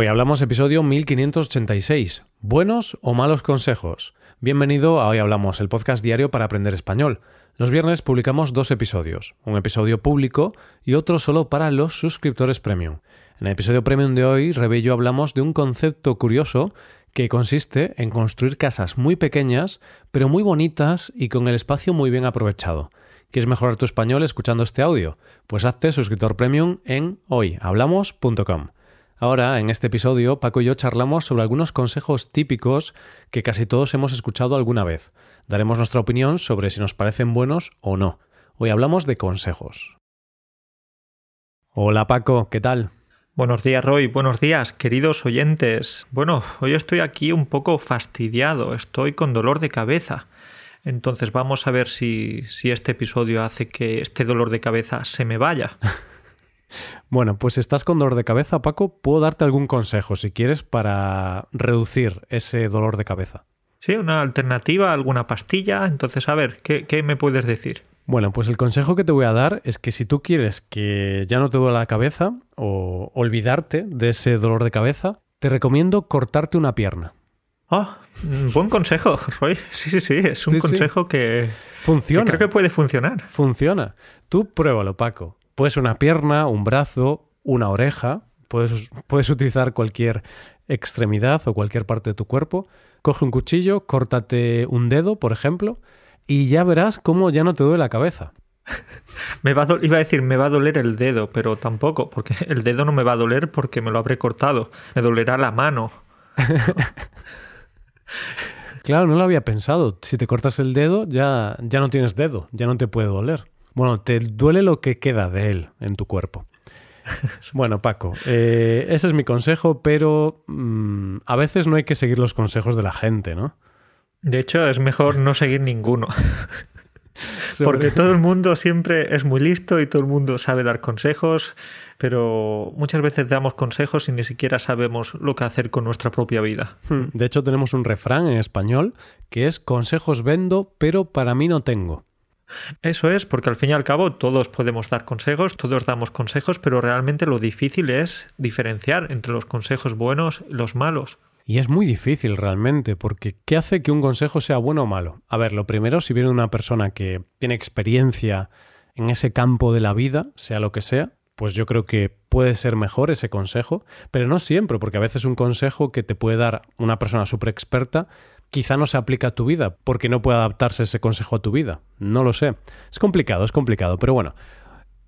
Hoy hablamos episodio 1586, buenos o malos consejos. Bienvenido a Hoy Hablamos, el podcast diario para aprender español. Los viernes publicamos dos episodios, un episodio público y otro solo para los suscriptores premium. En el episodio premium de hoy, Rebe y yo hablamos de un concepto curioso que consiste en construir casas muy pequeñas, pero muy bonitas y con el espacio muy bien aprovechado. ¿Quieres mejorar tu español escuchando este audio? Pues hazte suscriptor premium en hoyhablamos.com. Ahora, en este episodio, Paco y yo charlamos sobre algunos consejos típicos que casi todos hemos escuchado alguna vez. Daremos nuestra opinión sobre si nos parecen buenos o no. Hoy hablamos de consejos. Hola Paco, ¿qué tal? Buenos días Roy, buenos días queridos oyentes. Bueno, hoy estoy aquí un poco fastidiado, estoy con dolor de cabeza. Entonces vamos a ver si, si este episodio hace que este dolor de cabeza se me vaya. Bueno, pues si estás con dolor de cabeza, Paco, puedo darte algún consejo, si quieres, para reducir ese dolor de cabeza. Sí, una alternativa, alguna pastilla. Entonces, a ver, ¿qué, qué me puedes decir? Bueno, pues el consejo que te voy a dar es que si tú quieres que ya no te duela la cabeza o olvidarte de ese dolor de cabeza, te recomiendo cortarte una pierna. Ah, buen consejo. Sí, sí, sí, es un Sí, sí. consejo que, Funciona. que creo que puede funcionar. Funciona. Tú pruébalo, Paco. Puedes una pierna, un brazo, una oreja. Puedes, puedes utilizar cualquier extremidad o cualquier parte de tu cuerpo. Coge un cuchillo, córtate un dedo, por ejemplo, y ya verás cómo ya no te duele la cabeza. Me va a iba a decir, me va a doler el dedo, pero tampoco, porque el dedo no me va a doler porque me lo habré cortado. Me dolerá la mano. Claro, no lo había pensado. Si te cortas el dedo, ya, ya no tienes dedo, ya no te puede doler. Bueno, te duele lo que queda de él en tu cuerpo. Bueno, Paco, eh, ese es mi consejo, pero mm, a veces no hay que seguir los consejos de la gente, ¿no? De hecho, es mejor no seguir ninguno. Porque todo el mundo siempre es muy listo y todo el mundo sabe dar consejos, pero muchas veces damos consejos y ni siquiera sabemos lo que hacer con nuestra propia vida. Hmm, De hecho, tenemos un refrán en español que es consejos vendo, pero para mí no tengo. Eso es, porque al fin y al cabo todos podemos dar consejos, todos damos consejos, pero realmente lo difícil es diferenciar entre los consejos buenos y los malos. Y es muy difícil realmente, porque ¿qué hace que un consejo sea bueno o malo? A ver, lo primero, si viene una persona que tiene experiencia en ese campo de la vida, sea lo que sea, pues yo creo que puede ser mejor ese consejo, pero no siempre, porque a veces un consejo que te puede dar una persona súper experta quizá no se aplica a tu vida, porque no puede adaptarse ese consejo a tu vida. No lo sé. Es complicado, es complicado, pero bueno.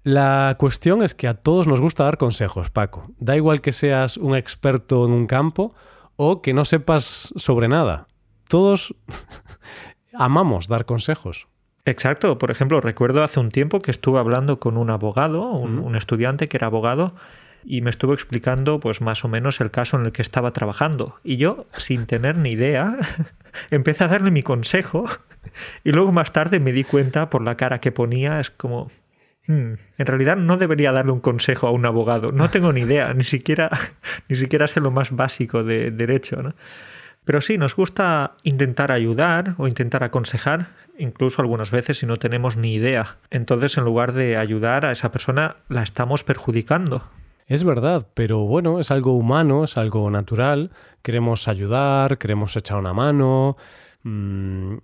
La cuestión es que a todos nos gusta dar consejos, Paco. Da igual que seas un experto en un campo o que no sepas sobre nada. Todos amamos dar consejos. Exacto, por ejemplo, recuerdo hace un tiempo que estuve hablando con un abogado, un, un estudiante que era abogado, y me estuvo explicando pues más o menos el caso en el que estaba trabajando. Y yo, sin tener ni idea, empecé a darle mi consejo y luego más tarde me di cuenta por la cara que ponía, es como... "Hmm, en realidad no debería darle un consejo a un abogado. No tengo ni idea, ni siquiera, ni siquiera sé lo más básico de derecho. ¿no? Pero sí, nos gusta intentar ayudar o intentar aconsejar, incluso algunas veces si no tenemos ni idea. Entonces, en lugar de ayudar a esa persona, la estamos perjudicando. Es verdad, pero bueno, es algo humano, es algo natural. Queremos ayudar, queremos echar una mano. Mm.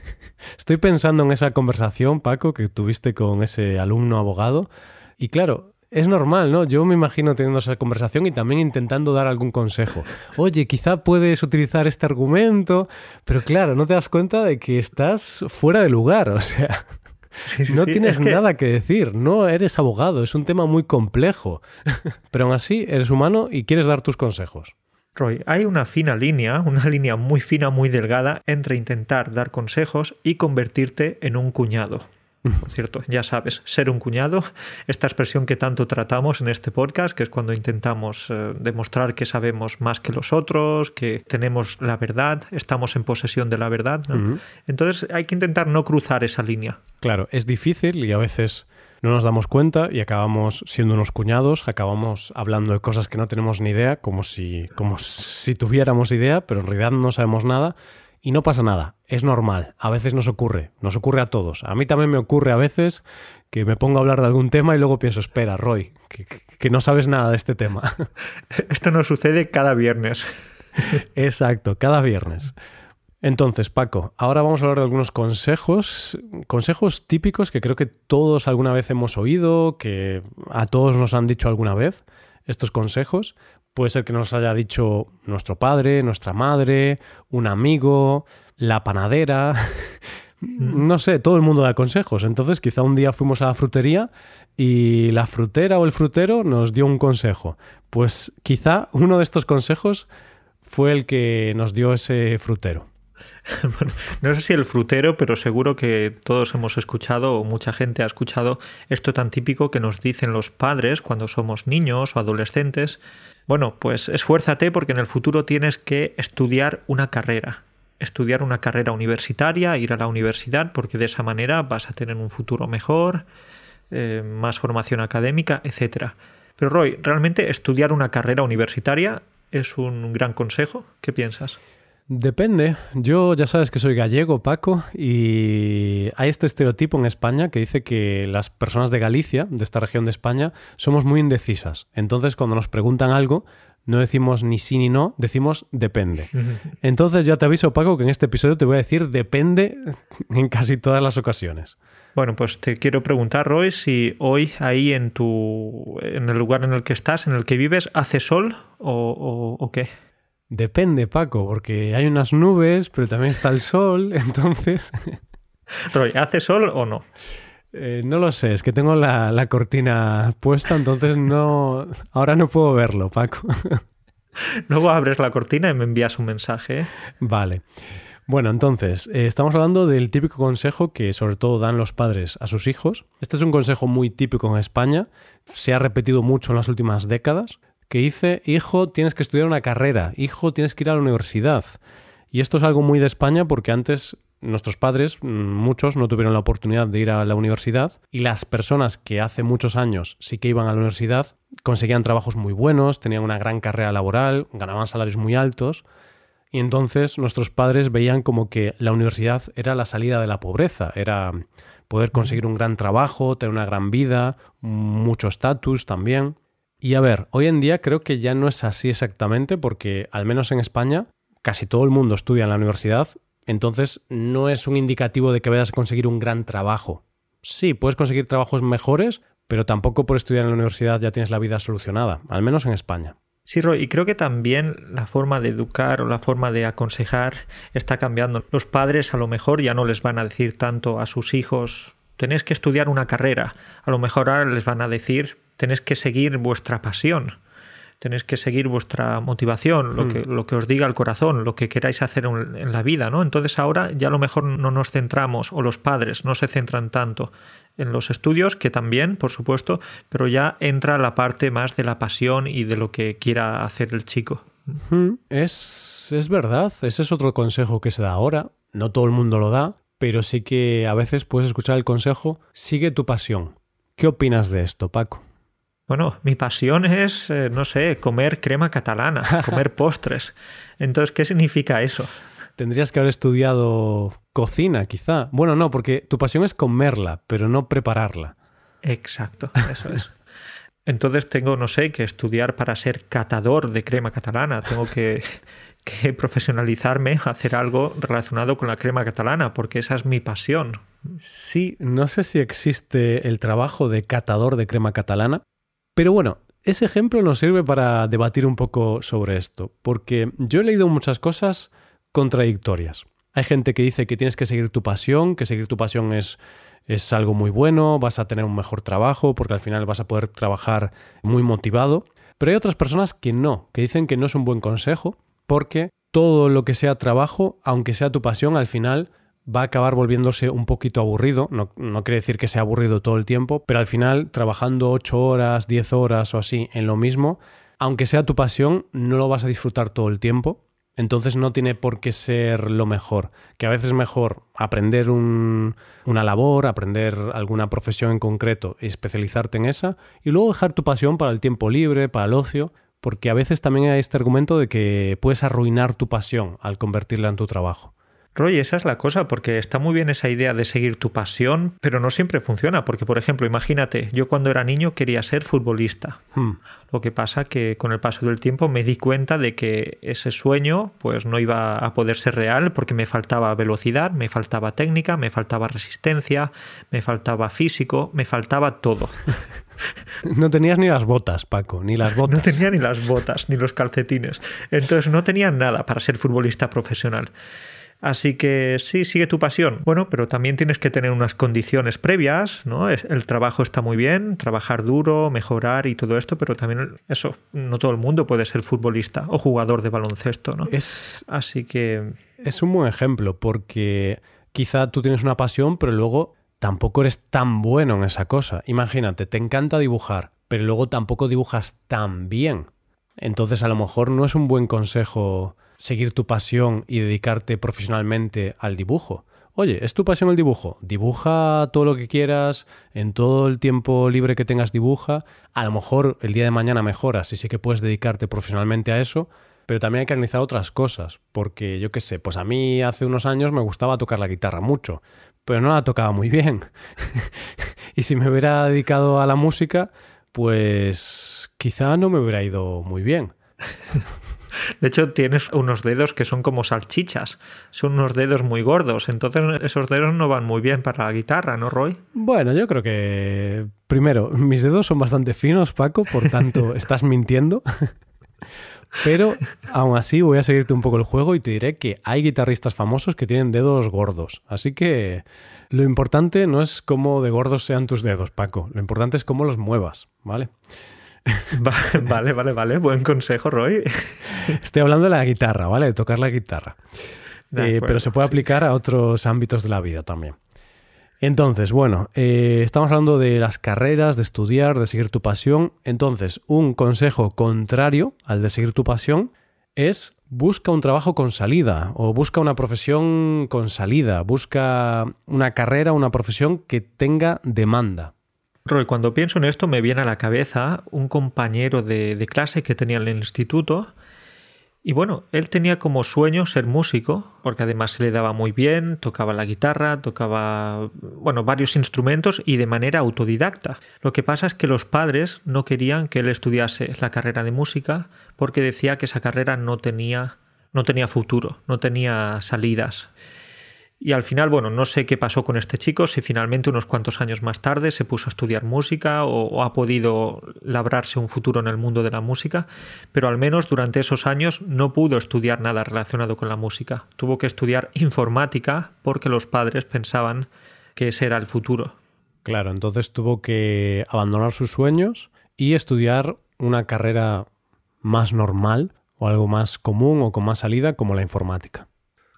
Estoy pensando en esa conversación, Paco, que tuviste con ese alumno abogado. Y claro, es normal, ¿no? Yo me imagino teniendo esa conversación y también intentando dar algún consejo. Oye, quizá puedes utilizar este argumento, pero claro, no te das cuenta de que estás fuera de lugar, o sea, Sí, sí, no sí, tienes es que- nada que decir, no eres abogado, es un tema muy complejo, pero aún así eres humano y quieres dar tus consejos. Roy, hay una fina línea, una línea muy fina, muy delgada entre intentar dar consejos y convertirte en un cuñado. Por cierto, ya sabes, ser un cuñado, esta expresión que tanto tratamos en este podcast, que es cuando intentamos eh, demostrar que sabemos más que los otros, que tenemos la verdad, estamos en posesión de la verdad. ¿no? Ujú. Entonces hay que intentar no cruzar esa línea. Claro, es difícil y a veces no nos damos cuenta y acabamos siendo unos cuñados, acabamos hablando de cosas que no tenemos ni idea, como si, como si tuviéramos idea, pero en realidad no sabemos nada y no pasa nada, es normal, a veces nos ocurre, nos ocurre a todos. A mí también me ocurre a veces que me pongo a hablar de algún tema y luego pienso, espera, Roy, ¿qué, qué- que no sabes nada de este tema. Esto nos sucede cada viernes. Exacto, cada viernes. Entonces, Paco, ahora vamos a hablar de algunos consejos, consejos típicos que creo que todos alguna vez hemos oído, que a todos nos han dicho alguna vez estos consejos. Puede ser que nos haya dicho nuestro padre, nuestra madre, un amigo, la panadera, mm. no sé, todo el mundo da consejos. Entonces, quizá un día fuimos a la frutería y la frutera o el frutero nos dio un consejo. Pues quizá uno de estos consejos fue el que nos dio ese frutero. no sé si el frutero, pero seguro que todos hemos escuchado o mucha gente ha escuchado esto tan típico que nos dicen los padres cuando somos niños o adolescentes. Bueno, pues esfuérzate porque en el futuro tienes que estudiar una carrera. Estudiar una carrera universitaria, ir a la universidad, porque de esa manera vas a tener un futuro mejor, eh, más formación académica, etc. Pero Roy, ¿realmente estudiar una carrera universitaria es un gran consejo? ¿Qué piensas? Depende. Yo ya sabes que soy gallego, Paco, y hay este estereotipo en España que dice que las personas de Galicia, de esta región de España, somos muy indecisas. Entonces, cuando nos preguntan algo, no decimos ni sí ni no, decimos depende. Entonces ya te aviso, Paco, que en este episodio te voy a decir depende en casi todas las ocasiones. Bueno, pues te quiero preguntar, Roy, si hoy ahí en tu en el lugar en el que estás, en el que vives, hace sol o, o qué? Depende, Paco, porque hay unas nubes, pero también está el sol, entonces... Roy, ¿hace sol o no? Eh, no lo sé, es que tengo la, cortina puesta, entonces no... Ahora no puedo verlo, Paco. Luego abres la cortina y me envías un mensaje. ¿eh? Vale. Bueno, entonces, eh, estamos hablando del típico consejo que sobre todo dan los padres a sus hijos. Este es un consejo muy típico en España, se ha repetido mucho en las últimas décadas, que dice, hijo, tienes que estudiar una carrera, hijo, tienes que ir a la universidad. Y esto es algo muy de España porque antes nuestros padres, mm, muchos, no tuvieron la oportunidad de ir a la universidad y las personas que hace muchos años sí que iban a la universidad conseguían trabajos muy buenos, tenían una gran carrera laboral, ganaban salarios muy altos y entonces nuestros padres veían como que la universidad era la salida de la pobreza, era poder conseguir un gran trabajo, tener una gran vida, mucho estatus también. Y a ver, hoy en día creo que ya no es así exactamente porque, al menos en España, casi todo el mundo estudia en la universidad, entonces no es un indicativo de que vayas a conseguir un gran trabajo. Sí, puedes conseguir trabajos mejores, pero tampoco por estudiar en la universidad ya tienes la vida solucionada, al menos en España. Sí, Roy, y creo que también la forma de educar o la forma de aconsejar está cambiando. Los padres a lo mejor ya no les van a decir tanto a sus hijos tenéis que estudiar una carrera. A lo mejor ahora les van a decir tenéis que seguir vuestra pasión, tenéis que seguir vuestra motivación, lo, hmm. que, lo que os diga el corazón, lo que queráis hacer en la vida, ¿no? Entonces ahora ya a lo mejor no nos centramos, o los padres no se centran tanto en los estudios, que también, por supuesto, pero ya entra la parte más de la pasión y de lo que quiera hacer el chico. Hmm. Es, es verdad, ese es otro consejo que se da ahora, no todo el mundo lo da, pero sí que a veces puedes escuchar el consejo, sigue tu pasión. ¿Qué opinas de esto, Paco? Bueno, mi pasión es, eh, no sé, comer crema catalana, comer postres. Entonces, ¿qué significa eso? Tendrías que haber estudiado cocina, quizá. Bueno, no, porque tu pasión es comerla, pero no prepararla. Exacto, eso es. Entonces tengo, no sé, que estudiar para ser catador de crema catalana. Tengo que, que profesionalizarme, hacer algo relacionado con la crema catalana, porque esa es mi pasión. Sí, no sé si existe el trabajo de catador de crema catalana, pero bueno, ese ejemplo nos sirve para debatir un poco sobre esto, porque yo he leído muchas cosas contradictorias. Hay gente que dice que tienes que seguir tu pasión, que seguir tu pasión es, es algo muy bueno, vas a tener un mejor trabajo, porque al final vas a poder trabajar muy motivado. Pero hay otras personas que no, que dicen que no es un buen consejo, porque todo lo que sea trabajo, aunque sea tu pasión, al final va a acabar volviéndose un poquito aburrido. No, quiere decir que sea aburrido todo el tiempo, pero al final, trabajando 8 horas, 10 horas o así en lo mismo, aunque sea tu pasión, no lo vas a disfrutar todo el tiempo. Entonces no tiene por qué ser lo mejor. Que a veces es mejor aprender una labor, aprender alguna profesión en concreto y especializarte en esa, y luego dejar tu pasión para el tiempo libre, para el ocio, porque a veces también hay este argumento de que puedes arruinar tu pasión al convertirla en tu trabajo. Roy, esa es la cosa, porque está muy bien esa idea de seguir tu pasión, pero no siempre funciona, porque por ejemplo, imagínate, yo cuando era niño quería ser futbolista. Hmm. Lo que pasa que con el paso del tiempo me di cuenta de que ese sueño pues no iba a poder ser real porque me faltaba velocidad, me faltaba técnica, me faltaba resistencia, me faltaba físico, me faltaba todo. no tenías ni las botas, Paco, ni las botas. No tenía ni las botas, ni los calcetines. Entonces no tenía nada para ser futbolista profesional. Así que sí, sigue tu pasión. Bueno, pero también tienes que tener unas condiciones previas, ¿no? El trabajo está muy bien, trabajar duro, mejorar y todo esto, pero también eso, no todo el mundo puede ser futbolista o jugador de baloncesto, ¿no? Es, Así que... Es un buen ejemplo porque quizá tú tienes una pasión, pero luego tampoco eres tan bueno en esa cosa. Imagínate, te encanta dibujar, pero luego tampoco dibujas tan bien. Entonces a lo mejor no es un buen consejo seguir tu pasión y dedicarte profesionalmente al dibujo. Oye, ¿es tu pasión el dibujo? Dibuja todo lo que quieras, en todo el tiempo libre que tengas dibuja. A lo mejor el día de mañana mejoras y sí que puedes dedicarte profesionalmente a eso, pero también hay que analizar otras cosas, porque yo qué sé, pues a mí hace unos años me gustaba tocar la guitarra mucho, pero no la tocaba muy bien. y si me hubiera dedicado a la música, pues quizá no me hubiera ido muy bien. De hecho, tienes unos dedos que son como salchichas. Son unos dedos muy gordos. Entonces, esos dedos no van muy bien para la guitarra, ¿no, Roy? Bueno, yo creo que. Primero, mis dedos son bastante finos, Paco, por tanto, estás mintiendo. Pero aún así voy a seguirte un poco el juego y te diré que hay guitarristas famosos que tienen dedos gordos. Así que lo importante no es cómo de gordos sean tus dedos, Paco. Lo importante es cómo los muevas, ¿vale? Vale, vale, vale. Buen consejo, Roy. Estoy hablando de la guitarra, ¿vale? De tocar la guitarra. Eh, pero se puede aplicar a otros ámbitos de la vida también. Entonces, bueno, eh, estamos hablando de las carreras, de estudiar, de seguir tu pasión. Entonces, un consejo contrario al de seguir tu pasión es busca un trabajo con salida o busca una profesión con salida, busca una carrera, una profesión que tenga demanda. Roy, cuando pienso en esto me viene a la cabeza un compañero de, clase que tenía en el instituto y bueno, él tenía como sueño ser músico, porque además se le daba muy bien, tocaba la guitarra, tocaba, bueno, varios instrumentos y de manera autodidacta. Lo que pasa es que los padres no querían que él estudiase la carrera de música porque decía que esa carrera no tenía, no tenía futuro, no tenía salidas. Y al final, bueno, no sé qué pasó con este chico, si finalmente unos cuantos años más tarde se puso a estudiar música o, ha podido labrarse un futuro en el mundo de la música, pero al menos durante esos años no pudo estudiar nada relacionado con la música. Tuvo que estudiar informática porque los padres pensaban que ese era el futuro. Claro, entonces tuvo que abandonar sus sueños y estudiar una carrera más normal o algo más común o con más salida como la informática.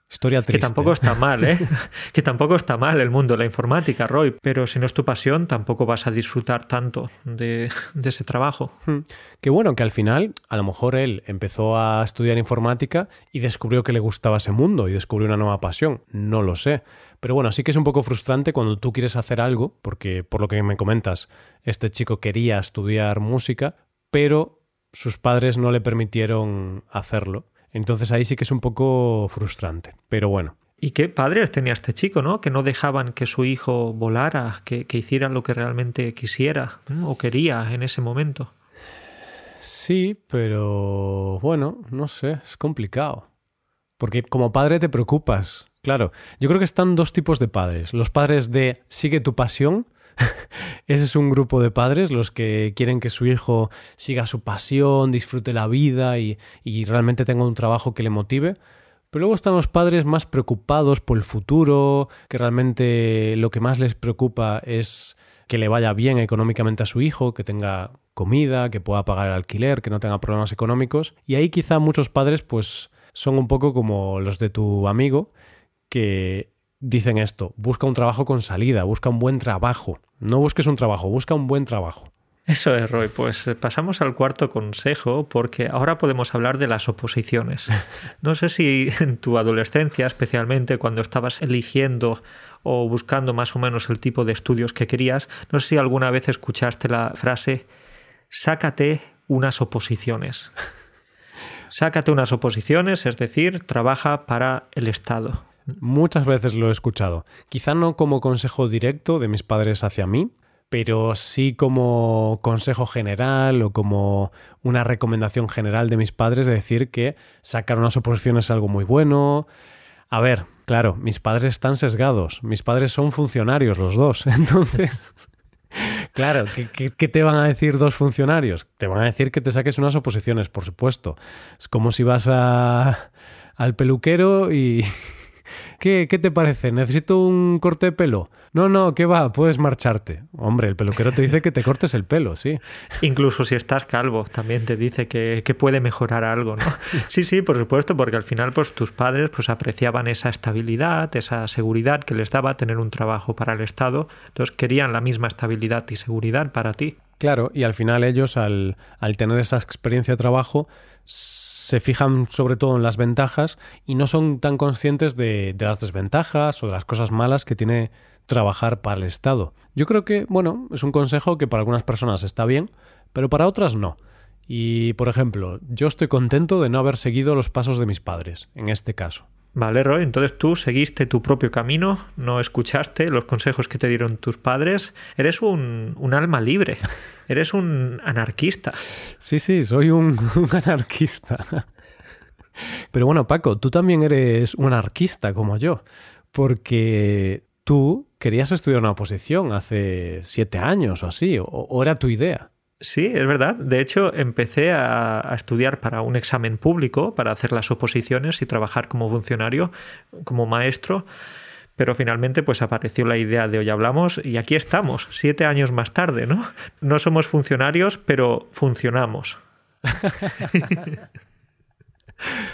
Historia triste. Que tampoco está mal, ¿eh? que tampoco está mal el mundo de la informática, Roy, pero si no es tu pasión, tampoco vas a disfrutar tanto de, ese trabajo. Hmm. Que bueno, que al final, a lo mejor él empezó a estudiar informática y descubrió que le gustaba ese mundo y descubrió una nueva pasión. No lo sé. Pero bueno, sí que es un poco frustrante cuando tú quieres hacer algo, porque por lo que me comentas, este chico quería estudiar música, pero sus padres no le permitieron hacerlo. Entonces ahí sí que es un poco frustrante, pero bueno. Y qué padres tenía este chico, ¿no? Que no dejaban que su hijo volara, que, hiciera lo que realmente quisiera o quería en ese momento. Sí, pero bueno, no sé, es complicado. Porque como padre te preocupas. Claro, yo creo que están dos tipos de padres. Los padres de sigue tu pasión Ese es un grupo de padres los que quieren que su hijo siga su pasión, disfrute la vida y, realmente tenga un trabajo que le motive. Pero luego están los padres más preocupados por el futuro, que realmente lo que más les preocupa es que le vaya bien económicamente a su hijo, que tenga comida, que pueda pagar el alquiler, que no tenga problemas económicos. Y ahí quizá muchos padres pues son un poco como los de tu amigo, que dicen esto, busca un trabajo con salida, busca un buen trabajo. No busques un trabajo, busca un buen trabajo. Eso es, Roy. Pues eh, pasamos al cuarto consejo porque ahora podemos hablar de las oposiciones. No sé si en tu adolescencia, especialmente cuando estabas eligiendo o buscando más o menos el tipo de estudios que querías, no sé si alguna vez escuchaste la frase sácate unas oposiciones. Sácate unas oposiciones, es decir, trabaja para el Estado. Muchas veces lo he escuchado. Quizá no como consejo directo de mis padres hacia mí, pero sí como consejo general o como una recomendación general de mis padres de decir que sacar unas oposiciones es algo muy bueno. A ver, claro, mis padres están sesgados, mis padres son funcionarios los dos, entonces... Claro, ¿qué, te van a decir dos funcionarios? Te van a decir que te saques unas oposiciones, por supuesto. Es como si vas al peluquero y, ¿Qué, ¿Qué te parece? ¿Necesito un corte de pelo? No, no, ¿qué va? Puedes marcharte. Hombre, el peluquero te dice que te cortes el pelo, sí. Incluso si estás calvo, también te dice que, que puede mejorar algo, ¿no? Sí, sí, por supuesto, porque al final pues tus padres pues apreciaban esa estabilidad, esa seguridad que les daba tener un trabajo para el Estado, entonces querían la misma estabilidad y seguridad para ti. Claro, y al final ellos al, al tener esa experiencia de trabajo se fijan sobre todo en las ventajas y no son tan conscientes de, las desventajas o de las cosas malas que tiene trabajar para el Estado. Yo creo que, bueno, es un consejo que para algunas personas está bien, pero para otras no. Y, por ejemplo, yo estoy contento de no haber seguido los pasos de mis padres, en este caso. Vale, Roy, entonces tú seguiste tu propio camino, no escuchaste los consejos que te dieron tus padres, eres un, un alma libre, eres un anarquista. Sí, sí, soy un, un anarquista. Pero bueno, Paco, tú también eres un anarquista como yo, porque tú querías estudiar una oposición hace siete años o así, o era tu idea. Sí, es verdad. De hecho, empecé a, estudiar para un examen público, para hacer las oposiciones y trabajar como funcionario, como maestro. Pero finalmente, pues apareció la idea de hoy hablamos y aquí estamos, siete años más tarde, ¿no? No somos funcionarios, pero funcionamos.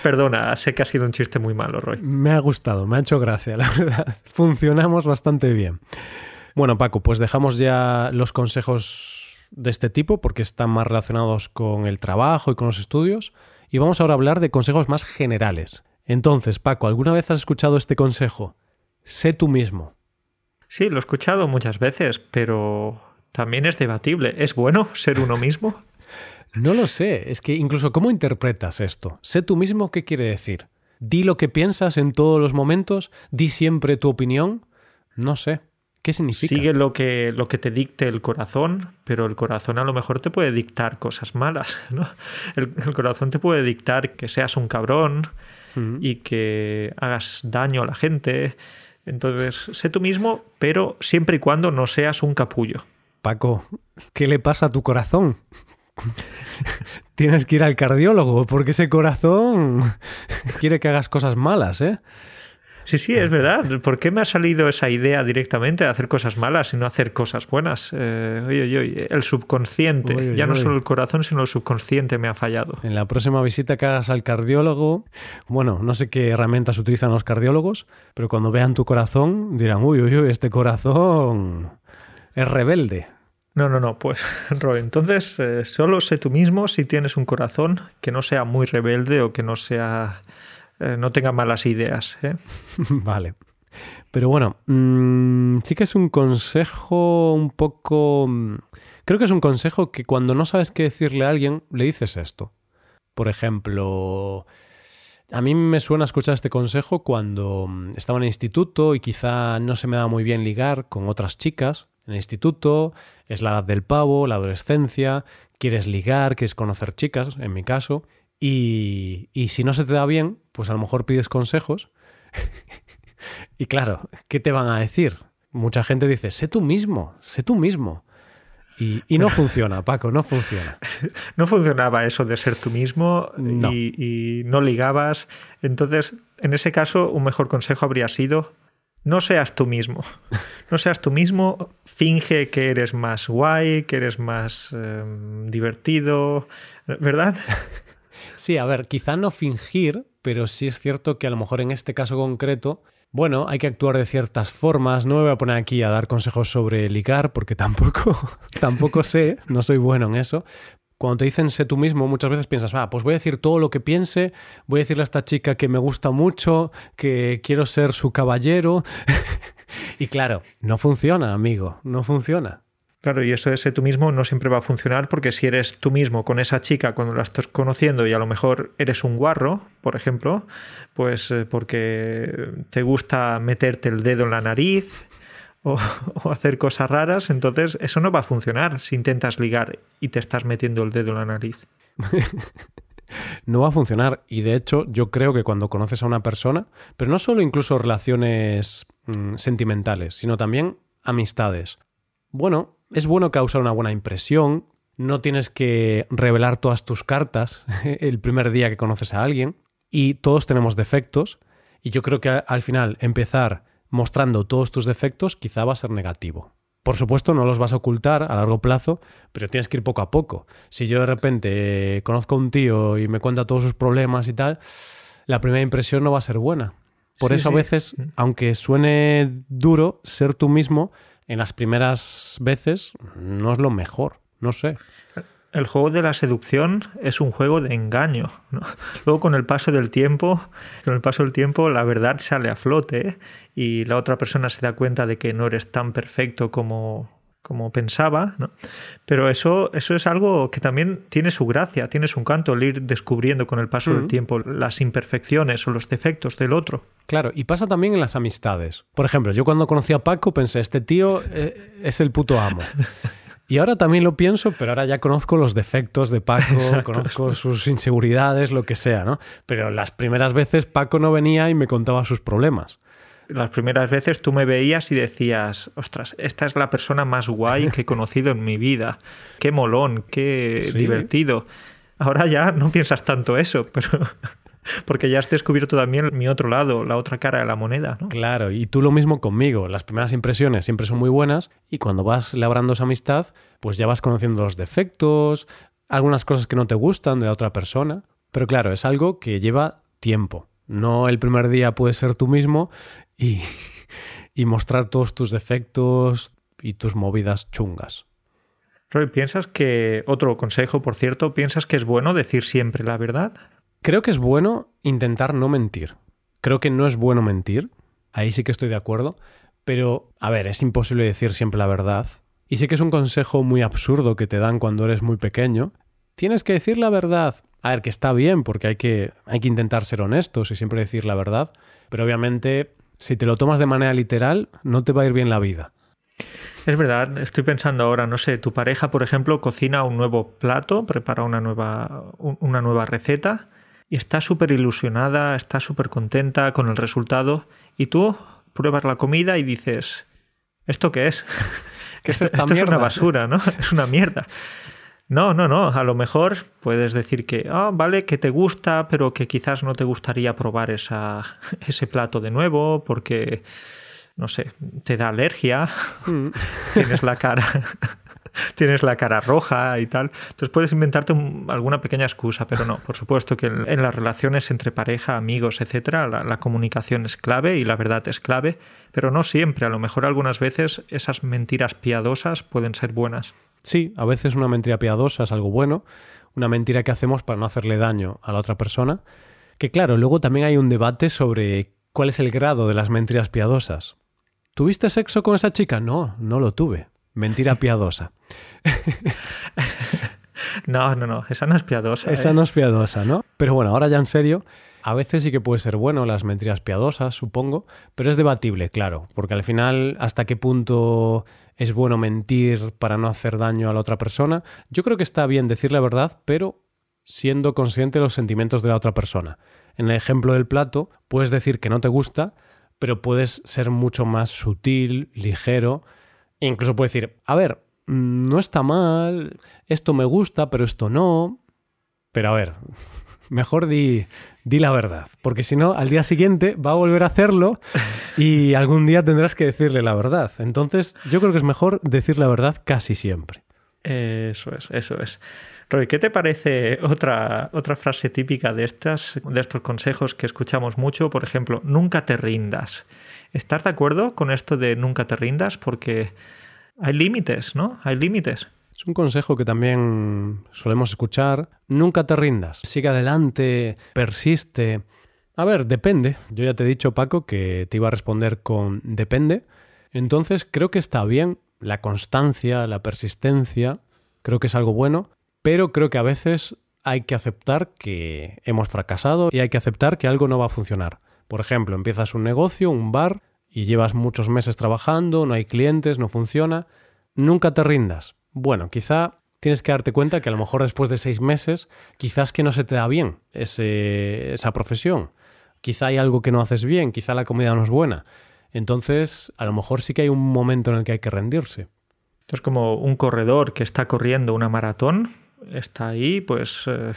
Perdona, sé que ha sido un chiste muy malo, Roy. Me ha gustado, me ha hecho gracia, la verdad. Funcionamos bastante bien. Bueno, Paco, pues dejamos ya los consejos de este tipo porque están más relacionados con el trabajo y con los estudios. Y vamos ahora a hablar de consejos más generales. Entonces, Paco, ¿alguna vez has escuchado este consejo? Sé tú mismo. Sí, lo he escuchado muchas veces, pero también es debatible. ¿Es bueno ser uno mismo? no lo sé. Es que incluso ¿cómo interpretas esto? Sé tú mismo, ¿qué quiere decir? ¿Di lo que piensas en todos los momentos? ¿Di siempre tu opinión? No sé. ¿Qué significa? Sigue lo que, lo que te dicte el corazón, pero el corazón a lo mejor te puede dictar cosas malas, ¿no? El, corazón te puede dictar que seas un cabrón y que hagas daño a la gente. Entonces, sé tú mismo, pero siempre y cuando no seas un capullo. Paco, ¿qué le pasa a tu corazón? Tienes que ir al cardiólogo porque ese corazón quiere que hagas cosas malas, ¿eh? Sí, sí, es verdad. ¿Por qué me ha salido esa idea directamente de hacer cosas malas y no hacer cosas buenas? Eh, oye, oye, el subconsciente, ya no solo el corazón, sino el subconsciente me ha fallado. En la próxima visita que hagas al cardiólogo, bueno, no sé qué herramientas utilizan los cardiólogos, pero cuando vean tu corazón dirán, uy, uy, uy, este corazón es rebelde. No, no, no, pues Roy, entonces eh, solo sé tú mismo si tienes un corazón que no sea muy rebelde o que no sea eh, no tenga malas ideas. ¿eh? vale. Pero bueno, mm, sí que es un consejo un poco... Mm, creo que es un consejo que cuando no sabes qué decirle a alguien, le dices esto. Por ejemplo, a mí me suena escuchar este consejo cuando mm, estaba en el instituto y quizá no se me da muy bien ligar con otras chicas. En el instituto es la edad del pavo, la adolescencia, quieres ligar, quieres conocer chicas, en mi caso, y, si no se te da bien, pues a lo mejor pides consejos. y claro, ¿qué te van a decir? Mucha gente dice, sé tú mismo, sé tú mismo. Y, no funciona, Paco, no funciona. No funcionaba eso de ser tú mismo Y, y, no ligabas. Entonces, en ese caso, un mejor consejo habría sido, no seas tú mismo. No seas tú mismo, finge que eres más guay, que eres más em, divertido, ¿verdad? Sí, a ver, quizá no fingir, pero sí es cierto que a lo mejor en este caso concreto, bueno, hay que actuar de ciertas formas. No me voy a poner aquí a dar consejos sobre ligar, porque tampoco, tampoco sé, no soy bueno en eso. Cuando te dicen sé tú mismo, muchas veces piensas, ah, pues voy a decir todo lo que piense, voy a decirle a esta chica que me gusta mucho, que quiero ser su caballero. y claro, no funciona, amigo, no funciona. Claro, y eso de ser tú mismo no siempre va a funcionar porque si eres tú mismo con esa chica cuando la estás conociendo y a lo mejor eres un guarro, por ejemplo, pues eh, porque te gusta meterte el dedo en la nariz o, hacer cosas raras, entonces eso no va a funcionar si intentas ligar y te estás metiendo el dedo en la nariz. no va a funcionar. Y de hecho, yo creo que cuando conoces a una persona, pero no solo incluso relaciones mmm, sentimentales, sino también amistades. Bueno, es bueno causar una buena impresión, no tienes que revelar todas tus cartas el primer día que conoces a alguien, y todos tenemos defectos, y yo creo que al final empezar mostrando todos tus defectos quizá va a ser negativo. Por supuesto, no los vas a ocultar a largo plazo, pero tienes que ir poco a poco. Si yo de repente eh, conozco a un tío y me cuenta todos sus problemas y tal, la primera impresión no va a ser buena. Por sí, eso a veces, sí. aunque suene duro, ser tú mismo en las primeras veces no es lo mejor. No sé. El juego de la seducción es un juego de engaño. Luego, con el paso del tiempo, con el paso del tiempo, la verdad sale a flote y la otra persona se da cuenta de que no eres tan perfecto como, como pensaba. ¿no? Pero eso, eso es algo que también tiene su gracia, tiene su encanto, el ir descubriendo con el paso del tiempo las imperfecciones o los defectos del otro. Claro, y pasa también en las amistades. Por ejemplo, yo cuando conocí a Paco pensé, este tío eh, es el puto amo. Y ahora también lo pienso, pero ahora ya conozco los defectos de Paco, Exacto. conozco sus inseguridades, lo que sea, ¿no? Pero las primeras veces Paco no venía y me contaba sus problemas. Las primeras veces tú me veías y decías, ostras, esta es la persona más guay que he conocido en mi vida. Qué molón, qué sí. divertido. Ahora ya no piensas tanto eso, pero porque ya has descubierto también mi otro lado, la otra cara de la moneda. ¿no? Claro, y tú lo mismo conmigo. Las primeras impresiones siempre son muy buenas y cuando vas labrando esa amistad, pues ya vas conociendo los defectos, algunas cosas que no te gustan de la otra persona. Pero claro, es algo que lleva tiempo. No el primer día puedes ser tú mismo y, y mostrar todos tus defectos y tus movidas chungas. Roy, ¿piensas que, otro consejo, por cierto, ¿piensas que es bueno decir siempre la verdad? Creo que es bueno intentar no mentir. Creo que no es bueno mentir. Ahí sí que estoy de acuerdo. Pero, a ver, es imposible decir siempre la verdad. Y sí que es un consejo muy absurdo que te dan cuando eres muy pequeño. Tienes que decir la verdad. A ver, que está bien, porque hay que, hay que intentar ser honestos y siempre decir la verdad. Pero obviamente, si te lo tomas de manera literal, no te va a ir bien la vida. Es verdad, estoy pensando ahora, no sé, tu pareja, por ejemplo, cocina un nuevo plato, prepara una nueva, una nueva receta y está súper ilusionada, está súper contenta con el resultado y tú pruebas la comida y dices, ¿esto qué es? ¿Qué esto, es, esta esto es una basura, ¿no? Es una mierda. No, no, no. A lo mejor puedes decir que, ah, oh, vale, que te gusta, pero que quizás no te gustaría probar esa, ese plato de nuevo porque, no sé, te da alergia, mm. tienes la cara tienes la cara roja y tal. Entonces puedes inventarte un, alguna pequeña excusa, pero no, por supuesto que en, en las relaciones entre pareja, amigos, etcétera, la, la, comunicación es clave y la verdad es clave, pero no siempre. A lo mejor algunas veces esas mentiras piadosas pueden ser buenas. Sí, a veces una mentira piadosa es algo bueno, una mentira que hacemos para no hacerle daño a la otra persona. Que claro, luego también hay un debate sobre cuál es el grado de las mentiras piadosas. ¿Tuviste sexo con esa chica? No, no lo tuve. Mentira piadosa. no, no, no, esa no es piadosa. Esa ¿eh? no es piadosa, ¿no? Pero bueno, ahora ya en serio, a veces sí que puede ser bueno las mentiras piadosas, supongo, pero es debatible, claro, porque al final, ¿hasta qué punto es bueno mentir para no hacer daño a la otra persona? Yo creo que está bien decir la verdad, pero siendo consciente de los sentimientos de la otra persona. En el ejemplo del plato, puedes decir que no te gusta, pero puedes ser mucho más sutil, ligero, incluso puedes decir, a ver, no está mal, esto me gusta, pero esto no. Pero a ver, mejor di, di la verdad, porque si no, al día siguiente va a volver a hacerlo y algún día tendrás que decirle la verdad. Entonces, yo creo que es mejor decir la verdad casi siempre. Eso es, eso es. Roy, ¿qué te parece otra, otra frase típica de, estas, de estos consejos que escuchamos mucho? Por ejemplo, nunca te rindas. ¿Estás de acuerdo con esto de nunca te rindas? Porque hay límites, ¿no? Hay límites. Es un consejo que también solemos escuchar. Nunca te rindas. Sigue adelante, persiste. A ver, depende. Yo ya te he dicho, Paco, que te iba a responder con depende. Entonces creo que está bien la constancia, la persistencia, creo que es algo bueno, pero creo que a veces hay que aceptar que hemos fracasado y hay que aceptar que algo no va a funcionar. Por ejemplo, empiezas un negocio, un bar, y llevas muchos meses trabajando, no hay clientes, no funciona. Nunca te rindas. Bueno, quizá tienes que darte cuenta que a lo mejor después de seis meses, quizás que no se te da bien esa profesión. Quizá hay algo que no haces bien, quizá la comida no es buena. Entonces, a lo mejor sí que hay un momento en el que hay que rendirse. Es como un corredor que está corriendo una maratón, está ahí pues eh,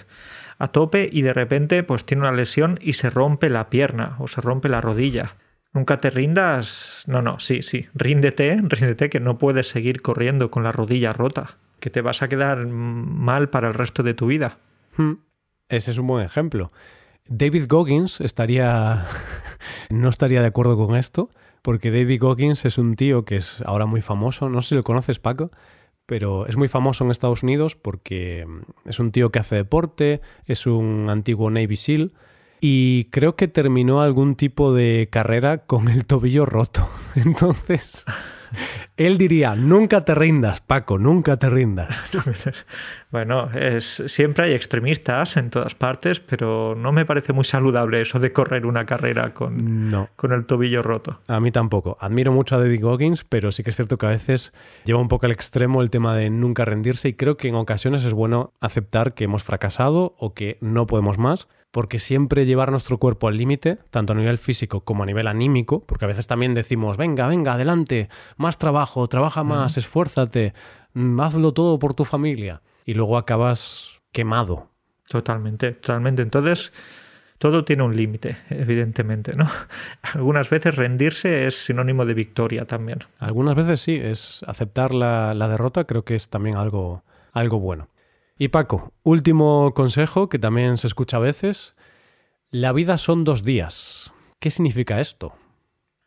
a tope y de repente pues tiene una lesión y se rompe la pierna o se rompe la rodilla. Nunca te rindas. No, no, sí, sí. Ríndete, ríndete que no puedes seguir corriendo con la rodilla rota, que te vas a quedar mal para el resto de tu vida. Hmm. Ese es un buen ejemplo. David Goggins estaría no estaría de acuerdo con esto, porque David Goggins es un tío que es ahora muy famoso, no sé si lo conoces Paco, pero es muy famoso en Estados Unidos porque es un tío que hace deporte, es un antiguo Navy SEAL y creo que terminó algún tipo de carrera con el tobillo roto. Entonces, él diría, nunca te rindas, Paco, nunca te rindas. Bueno, es, siempre hay extremistas en todas partes, pero no me parece muy saludable eso de correr una carrera con, con el tobillo roto. A mí tampoco. Admiro mucho a David Goggins, pero sí que es cierto que a veces lleva un poco al extremo el tema de nunca rendirse y creo que en ocasiones es bueno aceptar que hemos fracasado o que no podemos más porque siempre llevar nuestro cuerpo al límite, tanto a nivel físico como a nivel anímico, porque a veces también decimos, venga, venga, adelante, más trabajo, trabaja más, esfuérzate, mm, hazlo todo por tu familia, y luego acabas quemado. Totalmente, totalmente. Entonces, todo tiene un límite, evidentemente, ¿no? Algunas veces rendirse es sinónimo de victoria también. Algunas veces sí, es aceptar la, la derrota, creo que es también algo, algo bueno. Y Paco, último consejo que también se escucha a veces. La vida son dos días. ¿Qué significa esto?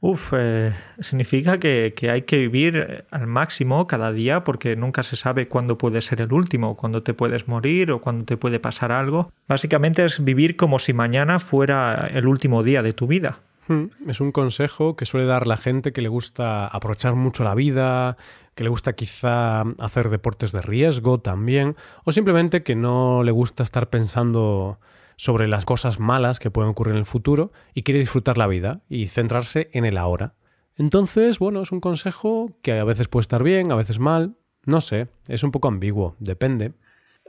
Uf, eh, significa que, hay que vivir al máximo cada día porque nunca se sabe cuándo puede ser el último, cuándo te puedes morir o cuándo te puede pasar algo. Básicamente es vivir como si mañana fuera el último día de tu vida. Hmm, es un consejo que suele dar la gente que le gusta aprovechar mucho la vida, que le gusta quizá hacer deportes de riesgo también, o simplemente que no le gusta estar pensando sobre las cosas malas que pueden ocurrir en el futuro y quiere disfrutar la vida y centrarse en el ahora. Entonces, bueno, es un consejo que a veces puede estar bien, a veces mal, no sé, es un poco ambiguo, depende.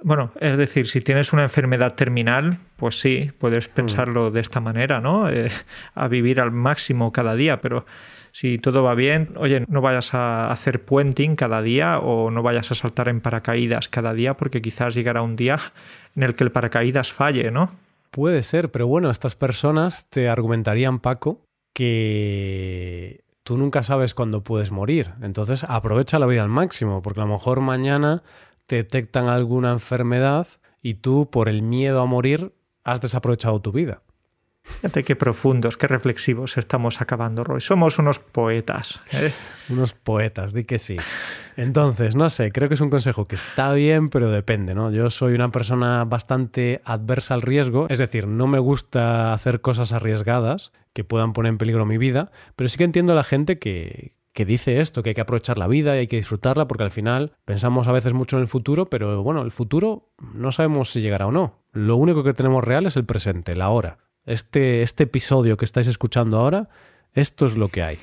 Bueno, es decir, si tienes una enfermedad terminal, pues sí, puedes mm. pensarlo de esta manera, ¿no? Eh, a vivir al máximo cada día, pero si todo va bien, oye, no vayas a hacer puenting cada día o no vayas a saltar en paracaídas cada día porque quizás llegará un día en el que el paracaídas falle, ¿no? Puede ser, pero bueno, estas personas te argumentarían, Paco, que tú nunca sabes cuándo puedes morir. Entonces aprovecha la vida al máximo, porque a lo mejor mañana te detectan alguna enfermedad y tú, por el miedo a morir, has desaprovechado tu vida. Fíjate qué profundos, qué reflexivos estamos acabando, Roy. Somos unos poetas. ¿eh? Unos poetas, di que sí. Entonces, no sé, creo que es un consejo que está bien, pero depende, ¿no? Yo soy una persona bastante adversa al riesgo, es decir, no me gusta hacer cosas arriesgadas que puedan poner en peligro mi vida, pero sí que entiendo a la gente que, que dice esto, que hay que aprovechar la vida y hay que disfrutarla, porque al final pensamos a veces mucho en el futuro, pero bueno, el futuro no sabemos si llegará o no. Lo único que tenemos real es el presente, la hora. Este, este episodio que estáis escuchando ahora, esto es lo que hay.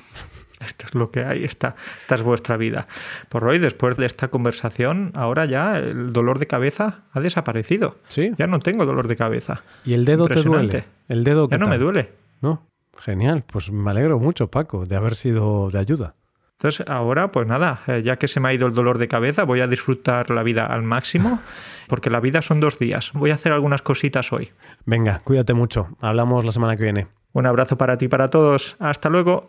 Esto es lo que hay, esta, esta es vuestra vida. Por hoy, después de esta conversación, ahora ya el dolor de cabeza ha desaparecido. Sí. Ya no tengo dolor de cabeza. ¿Y el dedo te duele? ¿El dedo ya no me duele. No, genial. Pues me alegro mucho, Paco, de haber sido de ayuda. Entonces, ahora, pues nada, eh, ya que se me ha ido el dolor de cabeza, voy a disfrutar la vida al máximo, porque la vida son dos días. Voy a hacer algunas cositas hoy. Venga, cuídate mucho. Hablamos la semana que viene. Un abrazo para ti y para todos. Hasta luego.